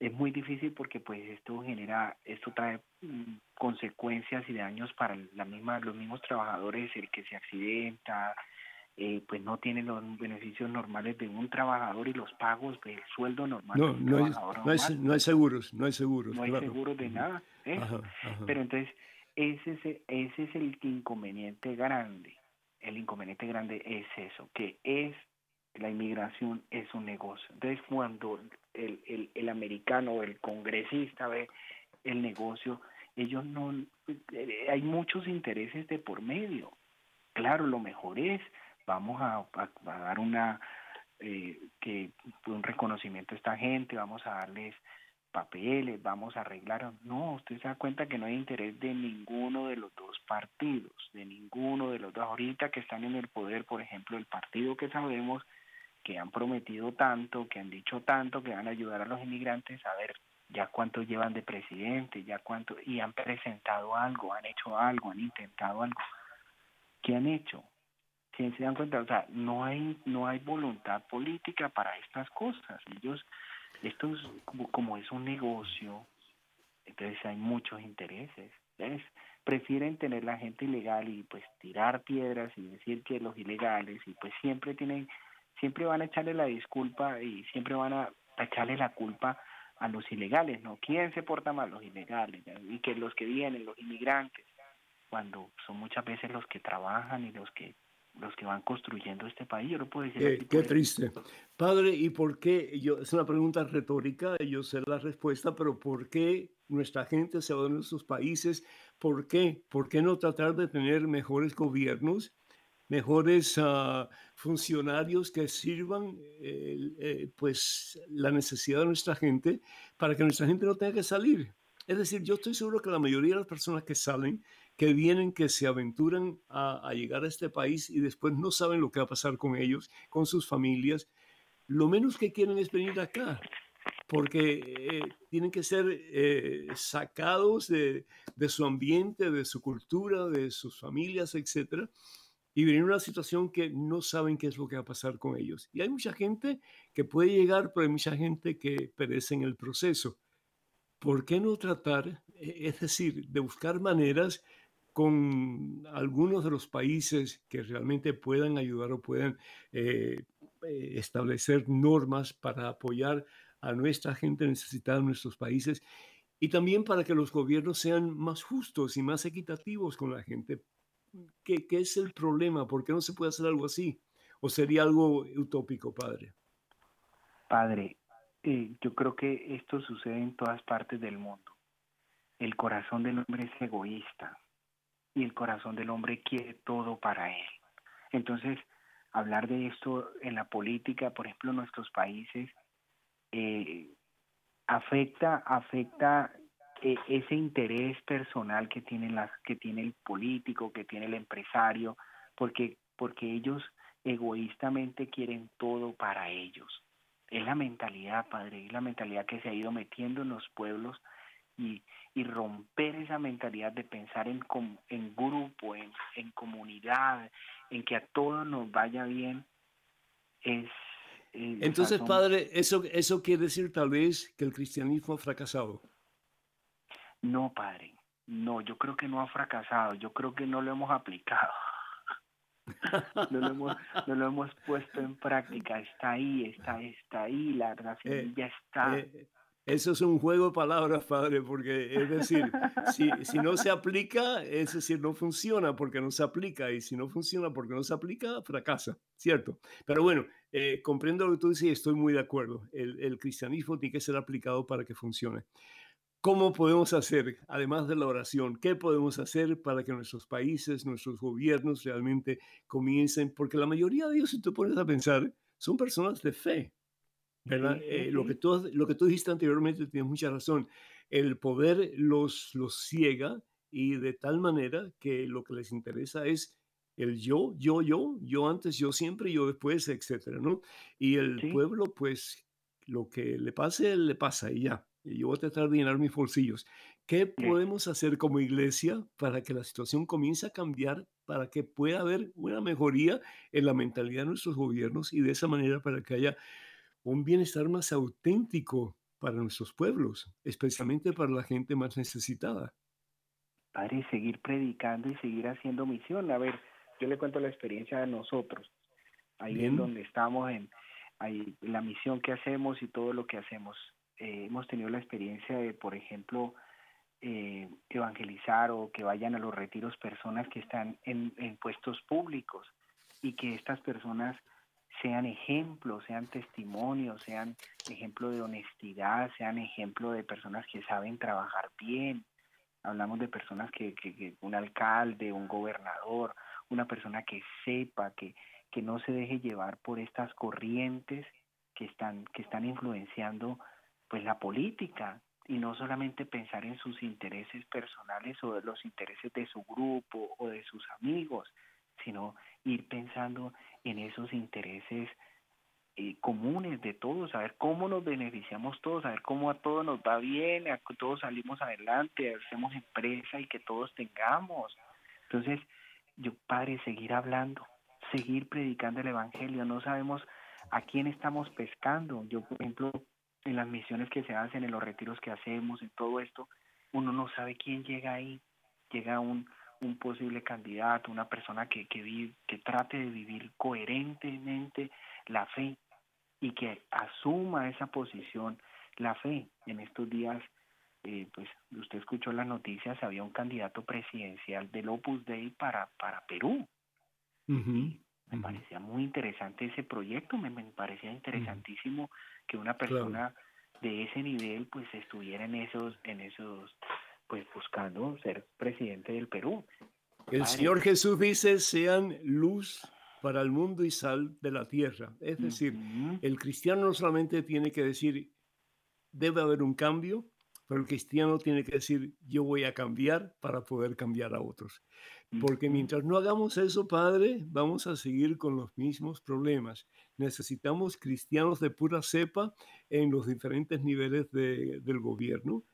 Es muy difícil porque pues esto genera, esto trae mm, consecuencias y daños para la misma, los mismos trabajadores, el que se accidenta, eh, pues no tiene los beneficios normales de un trabajador y los pagos del sueldo normal. No, no, hay, no, hay, no hay seguros, no hay seguros. No hay seguros de nada. ¿eh? Pero entonces, ese es, ese es el inconveniente grande. El inconveniente grande es eso, que es la inmigración es un negocio. Entonces, cuando el, el, el americano o el congresista ve el negocio, ellos no, eh, hay muchos intereses de por medio. Claro, lo mejor es vamos a, dar una eh, que un reconocimiento a esta gente, vamos a darles papeles, vamos a arreglar. No, usted se da cuenta que no hay interés de ninguno de los dos partidos, de ninguno de los dos. Ahorita que están en el poder, por ejemplo, el partido que sabemos que han prometido tanto, que han dicho tanto, que van a ayudar a los inmigrantes, a ver ya cuánto llevan de presidente, ya cuánto, y han presentado algo, han hecho algo, han intentado algo. ¿Qué han hecho? Si se dan cuenta, o sea, no hay, no hay voluntad política para estas cosas. Ellos, esto es como, es un negocio, entonces hay muchos intereses. Prefieren tener la gente ilegal y pues tirar piedras y decir que los ilegales y pues siempre tienen, siempre van a echarle la disculpa y siempre van a echarle la culpa a los ilegales, ¿no? ¿Quién se porta mal? Los ilegales, y que los que vienen, los inmigrantes, cuando son muchas veces los que trabajan y los que los que van construyendo este país. Yo no puedo decir. Qué, triste. Padre, ¿y por qué? Yo, es una pregunta retórica, yo sé la respuesta, pero ¿por qué nuestra gente se va de nuestros países? ¿Por qué? ¿Por qué no tratar de tener mejores gobiernos? mejores uh, funcionarios que sirvan eh, pues la necesidad de nuestra gente para que nuestra gente no tenga que salir. Es decir, yo estoy seguro que la mayoría de las personas que salen que vienen, que se aventuran a, llegar a este país y después no saben lo que va a pasar con ellos, con sus familias. Lo menos que quieren es venir acá, porque eh, tienen que ser eh, sacados de, de, su ambiente, de su cultura, de sus familias, etc. Y venir a una situación que no saben qué es lo que va a pasar con ellos. Y hay mucha gente que puede llegar, pero hay mucha gente que perece en el proceso. ¿Por qué no tratar, e, es decir, de buscar maneras con algunos de los países que realmente puedan ayudar o puedan eh, eh, establecer normas para apoyar a nuestra gente necesitada en nuestros países y también para que los gobiernos sean más justos y más equitativos con la gente. ¿Qué, qué es el problema? ¿Por qué no se puede hacer algo así? ¿O sería algo utópico, padre? Padre, eh, yo creo que esto sucede en todas partes del mundo. El corazón del hombre es egoísta y el corazón del hombre quiere todo para él. Entonces, hablar de esto en la política, por ejemplo, en nuestros países, eh, afecta, afecta ese interés personal que que tiene el político, que tiene el empresario, porque, porque ellos egoístamente quieren todo para ellos. Es la mentalidad, padre, es la mentalidad que se ha ido metiendo en los pueblos y, y romper esa mentalidad de pensar en, en grupo, en, en comunidad, en que a todos nos vaya bien, es... Entonces, padre, ¿eso, ¿eso quiere decir tal vez que el cristianismo ha fracasado? No, padre, no, yo creo que no ha fracasado, yo creo que no lo hemos aplicado. no, lo hemos, no lo hemos puesto en práctica, está ahí, está, está ahí, la, la eh, está. Eh, Eso es un juego de palabras, padre, porque es decir, si, no se aplica, es decir, no funciona porque no se aplica, y si no funciona porque no se aplica, fracasa, ¿cierto? Pero bueno, eh, comprendo lo que tú dices y estoy muy de acuerdo. El, el, cristianismo tiene que ser aplicado para que funcione. ¿Cómo podemos hacer, además de la oración, qué podemos hacer para que nuestros países, nuestros gobiernos realmente comiencen? Porque la mayoría de ellos, si tú pones a pensar, son personas de fe, ¿verdad? Eh, lo, que tú, lo que tú dijiste anteriormente tienes mucha razón. El poder los, los ciega y de tal manera que lo que les interesa es el yo, yo, yo, yo antes, yo siempre, yo después, etcétera, ¿no? Y el pueblo, pues, lo que le pase, le pasa y ya. Yo voy a tratar de llenar mis bolsillos. ¿Qué podemos hacer como iglesia para que la situación comience a cambiar, para que pueda haber una mejoría en la mentalidad de nuestros gobiernos y de esa manera para que haya un bienestar más auténtico para nuestros pueblos, especialmente para la gente más necesitada. Padre, seguir predicando y seguir haciendo misión. A ver, yo le cuento la experiencia de nosotros, ahí en donde estamos, en ahí, la misión que hacemos y todo lo que hacemos. Eh, hemos tenido la experiencia de, por ejemplo, eh, evangelizar o que vayan a los retiros personas que están en, en puestos públicos y que estas personas sean ejemplos, sean testimonios, sean ejemplo de honestidad, sean ejemplo de personas que saben trabajar bien. Hablamos de personas que, que, un alcalde, un gobernador, una persona que sepa, que, que no se deje llevar por estas corrientes que están, que están influenciando pues la política y no solamente pensar en sus intereses personales o los intereses de su grupo o de sus amigos, sino ir pensando en esos intereses eh, comunes de todos, a ver cómo nos beneficiamos todos, a ver cómo a todos nos va bien, a todos salimos adelante, hacemos empresa y que todos tengamos. Entonces, yo, Padre, seguir hablando, seguir predicando el Evangelio, no sabemos a quién estamos pescando. Yo, por ejemplo, en las misiones que se hacen, en los retiros que hacemos, en todo esto, uno no sabe quién llega ahí. Llega un, un posible candidato, una persona que, que, que trate de vivir coherentemente la fe y que asuma esa posición, la fe. En estos días, eh, pues usted escuchó las noticias, había un candidato presidencial del Opus Dei para, para Perú. Me parecía muy interesante ese proyecto, me, me parecía interesantísimo que una persona de ese nivel pues estuviera en esos, en esos pues buscando ser presidente del Perú. El Señor Jesús dice, sean luz para el mundo y sal de la tierra. Es decir, el cristiano no solamente tiene que decir, debe haber un cambio, pero el cristiano tiene que decir, yo voy a cambiar para poder cambiar a otros. Porque mientras no hagamos eso, Padre, vamos a seguir con los mismos problemas. Necesitamos cristianos de pura cepa en los diferentes niveles del gobierno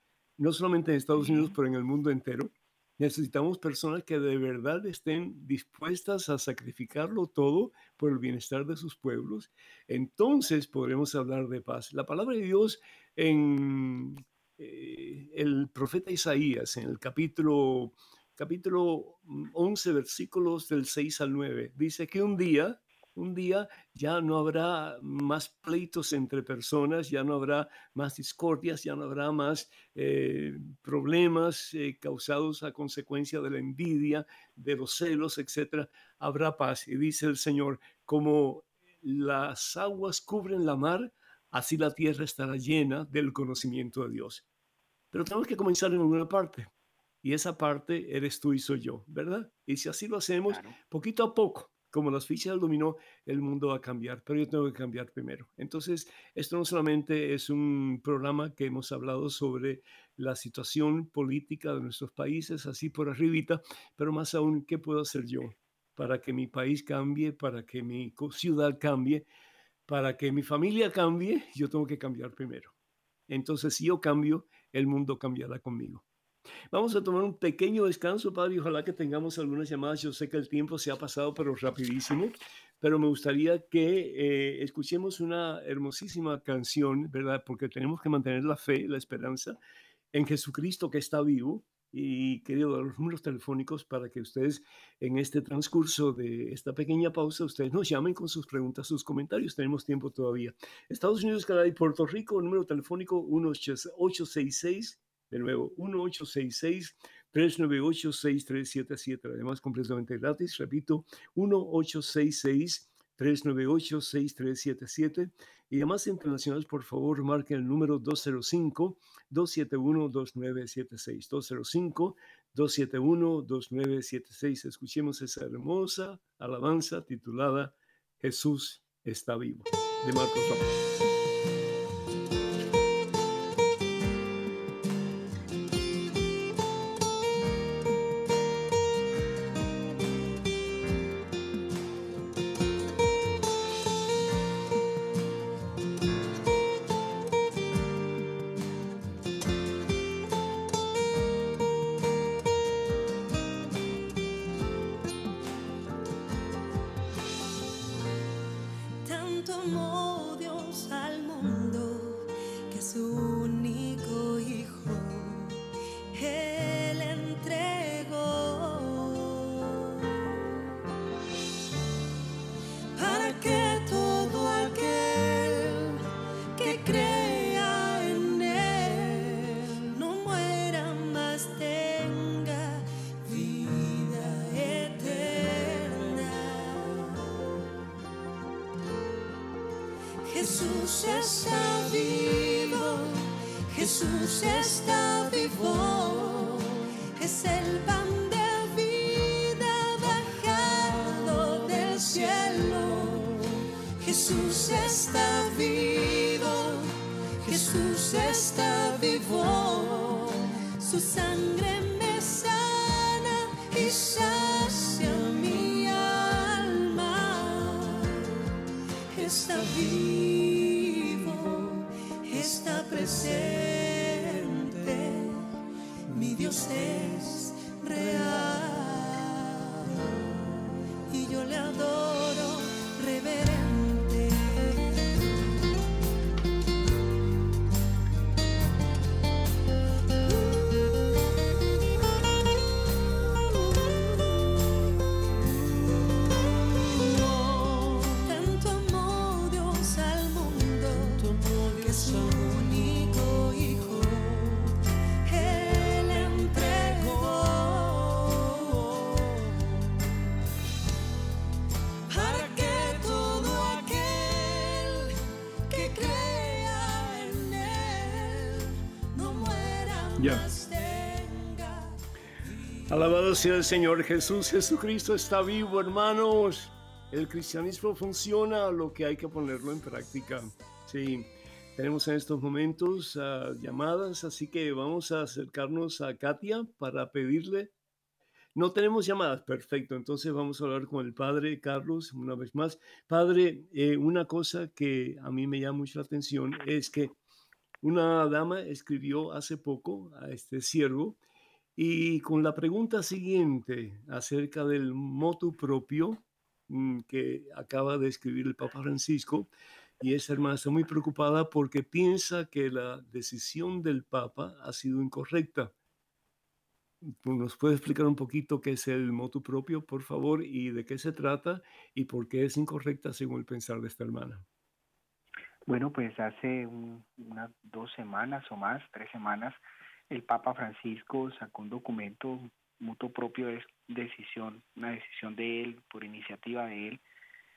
no solamente en Estados Unidos, pero en el mundo entero. Necesitamos personas que de verdad estén dispuestas a sacrificarlo todo por el bienestar de sus pueblos. Entonces podremos hablar de paz. La palabra de Dios en eh, el profeta Isaías, en el capítulo, capítulo 11, versículos del 6 al 9, dice que un día un día ya no habrá más pleitos entre personas, ya no habrá más discordias, ya no habrá más eh, problemas eh, causados a consecuencia de la envidia, de los celos, etc. Habrá paz. Y dice el Señor, como las aguas cubren la mar, así la tierra estará llena del conocimiento de Dios. Pero tenemos que comenzar en alguna parte. Y esa parte eres tú y soy yo, ¿verdad? Y si así lo hacemos, poquito a poco, como las fichas dominó, el mundo va a cambiar, pero yo tengo que cambiar primero. Entonces, esto no solamente es un programa que hemos hablado sobre la situación política de nuestros países, así por arribita, pero más aún, ¿qué puedo hacer yo para que mi país cambie, para que mi ciudad cambie, para que mi familia cambie? Yo tengo que cambiar primero. Entonces, si yo cambio, el mundo cambiará conmigo. Vamos a tomar un pequeño descanso, Padre, ojalá que tengamos algunas llamadas. Yo sé que el tiempo se ha pasado, pero rapidísimo. Pero me gustaría que eh, escuchemos una hermosísima canción, ¿verdad? Porque tenemos que mantener la fe, la esperanza en Jesucristo que está vivo y querido dar los números telefónicos para que ustedes en este transcurso de esta pequeña pausa, ustedes nos llamen con sus preguntas, sus comentarios. Tenemos tiempo todavía. Estados Unidos, Canadá y Puerto Rico, número telefónico 1866, de nuevo, 1866. 398-6377, además completamente gratis, repito, 1866-398-6377 y además internacionales, por favor, marquen el número 205-271-2976. 205-271-2976. Escuchemos esa hermosa alabanza titulada Jesús está vivo, de Marcos Ramos. Alabado sea el Señor Jesús. Jesucristo está vivo, hermanos. El cristianismo funciona, lo que hay que ponerlo en práctica. Sí, tenemos en estos momentos ah, llamadas, así que vamos a acercarnos a Katia para pedirle. No tenemos llamadas, perfecto. Entonces vamos a hablar con el padre Carlos una vez más. Padre, eh, una cosa que a mí me llama mucho la atención es que una dama escribió hace poco a este siervo y con la pregunta siguiente acerca del motu propio mm, que acaba de escribir el Papa Francisco, y esa hermana está muy preocupada porque piensa que la decisión del Papa ha sido incorrecta. ¿Nos puede explicar un poquito qué es el motu propio, por favor, y de qué se trata y por qué es incorrecta según el pensar de esta hermana? Bueno, pues hace unas dos semanas o más, tres semanas, el Papa Francisco sacó un documento mutuo propio de decisión, una decisión de él, por iniciativa de él,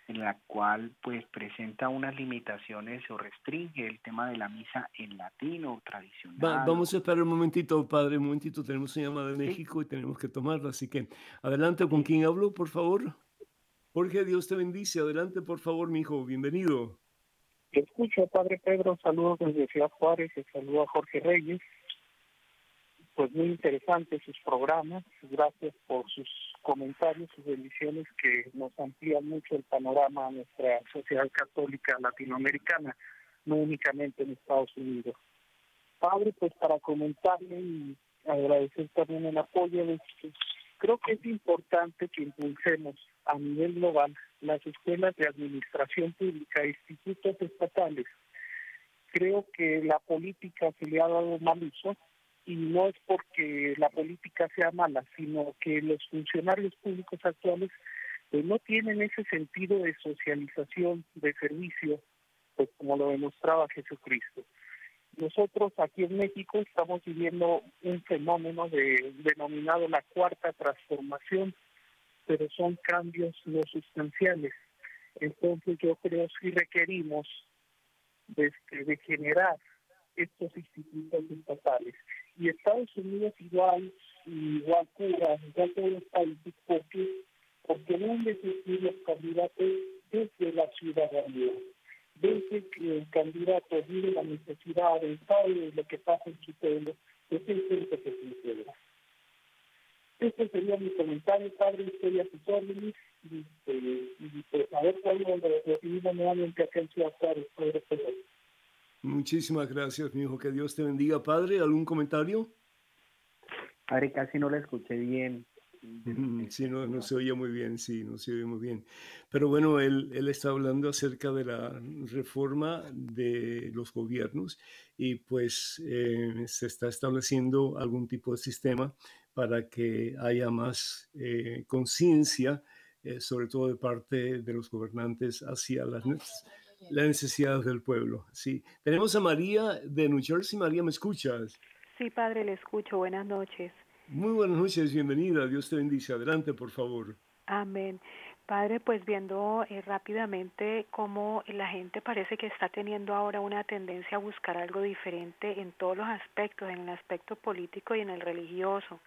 en la cual pues presenta unas limitaciones o restringe el tema de la misa en latino tradicional. vamos a esperar un momentito, padre, un momentito, tenemos una llamada de México y tenemos que tomarla, así que adelante, ¿con quién hablo, por favor? Jorge, Dios te bendice, adelante, por favor, mi hijo, bienvenido. Te escucho, padre Pedro, saludos desde Ciudad Juárez, saludo a Jorge Reyes, pues muy interesantes sus programas. Gracias por sus comentarios, sus bendiciones que nos amplían mucho el panorama a nuestra sociedad católica latinoamericana, no únicamente en Estados Unidos. Padre, pues para comentarle y agradecer también el apoyo, de, creo que es importante que impulsemos a nivel global las escuelas de administración pública institutos estatales. Creo que la política se le ha dado mal uso y no es porque la política sea mala, sino que los funcionarios públicos actuales pues no tienen ese sentido de socialización, de servicio, pues como lo demostraba Jesucristo. Nosotros aquí en México estamos viviendo un fenómeno de, denominado la cuarta transformación, pero son cambios no sustanciales. Entonces yo creo que requerimos de, este, de generar estos institutos estatales. Y Estados Unidos igual, igual Cuba, igual todos los países, porque, porque deben decidir los candidatos desde la ciudadanía, desde que el candidato vive la necesidad, de lo que pasa en su pueblo, es el centro que se integra. Este sería mi comentario, padre, estoy a sus órdenes, y, este, y pues a ver cuándo lo recibimos nuevamente acá en Ciudad Juárez, padre Pedro. Muchísimas gracias, mi hijo. Que Dios te bendiga. Padre, ¿algún comentario? Padre, casi no la escuché bien. Sí, no, no se oye muy bien, sí, no se oye muy bien. Pero bueno, él, él está hablando acerca de la reforma de los gobiernos y pues eh, se está estableciendo algún tipo de sistema para que haya más eh, conciencia, eh, sobre todo de parte de los gobernantes hacia las las necesidades del pueblo. Sí. Tenemos a María de New Jersey. María, ¿me escuchas? Sí, padre, le escucho. Buenas noches. Muy buenas noches, bienvenida. Dios te bendice. Adelante, por favor. Amén. Padre, pues viendo eh, rápidamente cómo la gente parece que está teniendo ahora una tendencia a buscar algo diferente en todos los aspectos, en el aspecto político y en el religioso.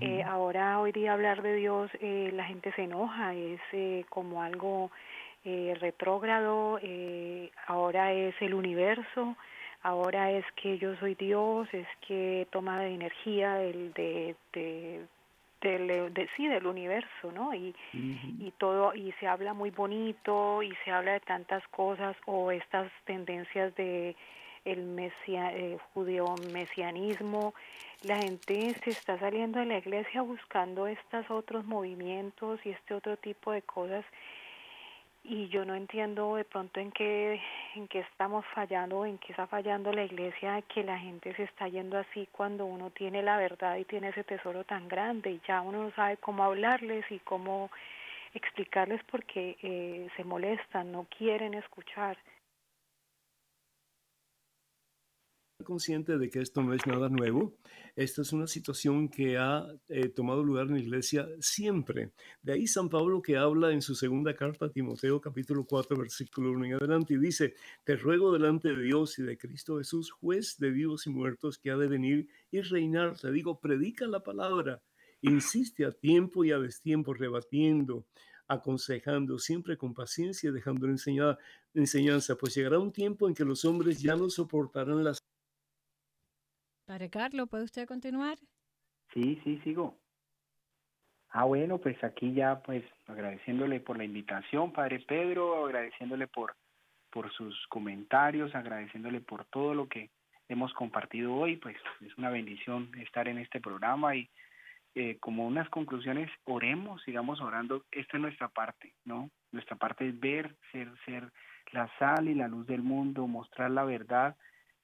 eh, ahora, hoy día hablar de Dios, eh, la gente se enoja, es eh, como algo eh, retrógrado, eh, ahora es el universo, ahora es que yo soy Dios, es que toma de energía del, de, de, del, de, sí, del universo, ¿no? Y, y todo, y se habla muy bonito y se habla de tantas cosas o estas tendencias de el mesia, eh, judío mesianismo, la gente se está saliendo de la iglesia buscando estos otros movimientos y este otro tipo de cosas y yo no entiendo de pronto en qué en qué estamos fallando, en qué está fallando la iglesia, que la gente se está yendo así cuando uno tiene la verdad y tiene ese tesoro tan grande y ya uno no sabe cómo hablarles y cómo explicarles porque eh, se molestan, no quieren escuchar. Consciente de que esto no es nada nuevo. Esta es una situación que ha eh, tomado lugar en la iglesia siempre. De ahí San Pablo que habla en su segunda carta a Timoteo capítulo 4 versículo 1 en adelante y dice, te ruego delante de Dios y de Cristo Jesús, juez de vivos y muertos que ha de venir y reinar. Te digo, predica la palabra, insiste a tiempo y a destiempo rebatiendo aconsejando siempre con paciencia, dejando enseñada, enseñanza, pues llegará un tiempo en que los hombres ya no soportarán las Padre Carlos, ¿puede usted continuar? Sí, sí, sigo. Ah, bueno, pues aquí ya pues agradeciéndole por la invitación, Padre Pedro, agradeciéndole por, por sus comentarios, agradeciéndole por todo lo que hemos compartido hoy, pues es una bendición estar en este programa y eh, como unas conclusiones, oremos, sigamos orando, esta es nuestra parte, ¿no? Nuestra parte es ver, ser, ser la sal y la luz del mundo, mostrar la verdad,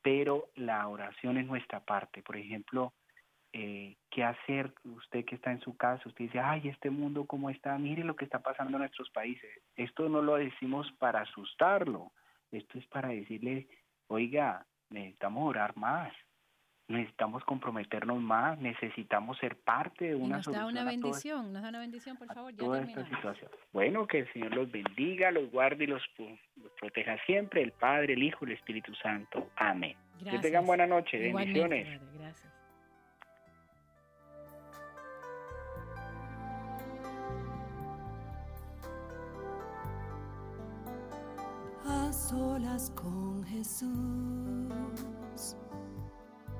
pero la oración es nuestra parte. Por ejemplo, eh, ¿qué hacer usted que está en su casa? Usted dice, ay, este mundo cómo está, mire lo que está pasando en nuestros países. Esto no lo decimos para asustarlo, esto es para decirle, oiga, necesitamos orar más, necesitamos comprometernos más, necesitamos ser parte de una nos da una bendición, nos da una bendición, por favor, ya esta situación. Bueno, que el Señor los bendiga, los guarde y los, los proteja siempre, el Padre, el Hijo y el Espíritu Santo. Amén. Gracias. Que tengan buena noche, Igualmente, bendiciones. padre, gracias. A solas con Jesús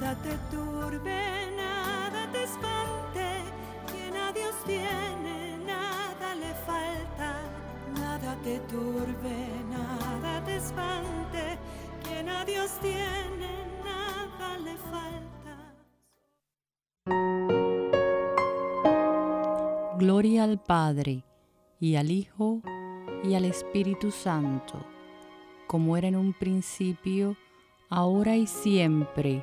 Nada te turbe, nada espante, quien a Dios tiene, nada le falta, nada te turbe, nada te espante, quien a Dios tiene, nada le falta. Gloria al Padre, y al Hijo, y al Espíritu Santo, como era en un principio, ahora y siempre,